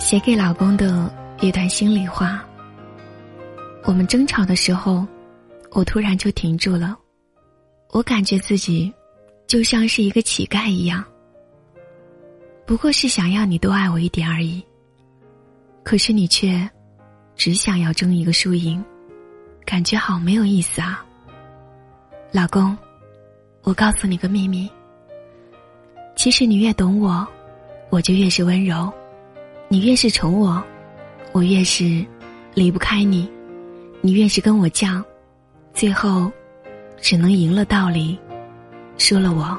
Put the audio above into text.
写给老公的一段心里话。我们争吵的时候，我突然就停住了。我感觉自己就像是一个乞丐一样，不过是想要你多爱我一点而已。可是你却只想要争一个输赢，感觉好没有意思啊。老公，我告诉你个秘密。其实你越懂我，我就越是温柔；你越是宠我，我越是离不开你；你越是跟我犟，最后只能赢了道理，输了我。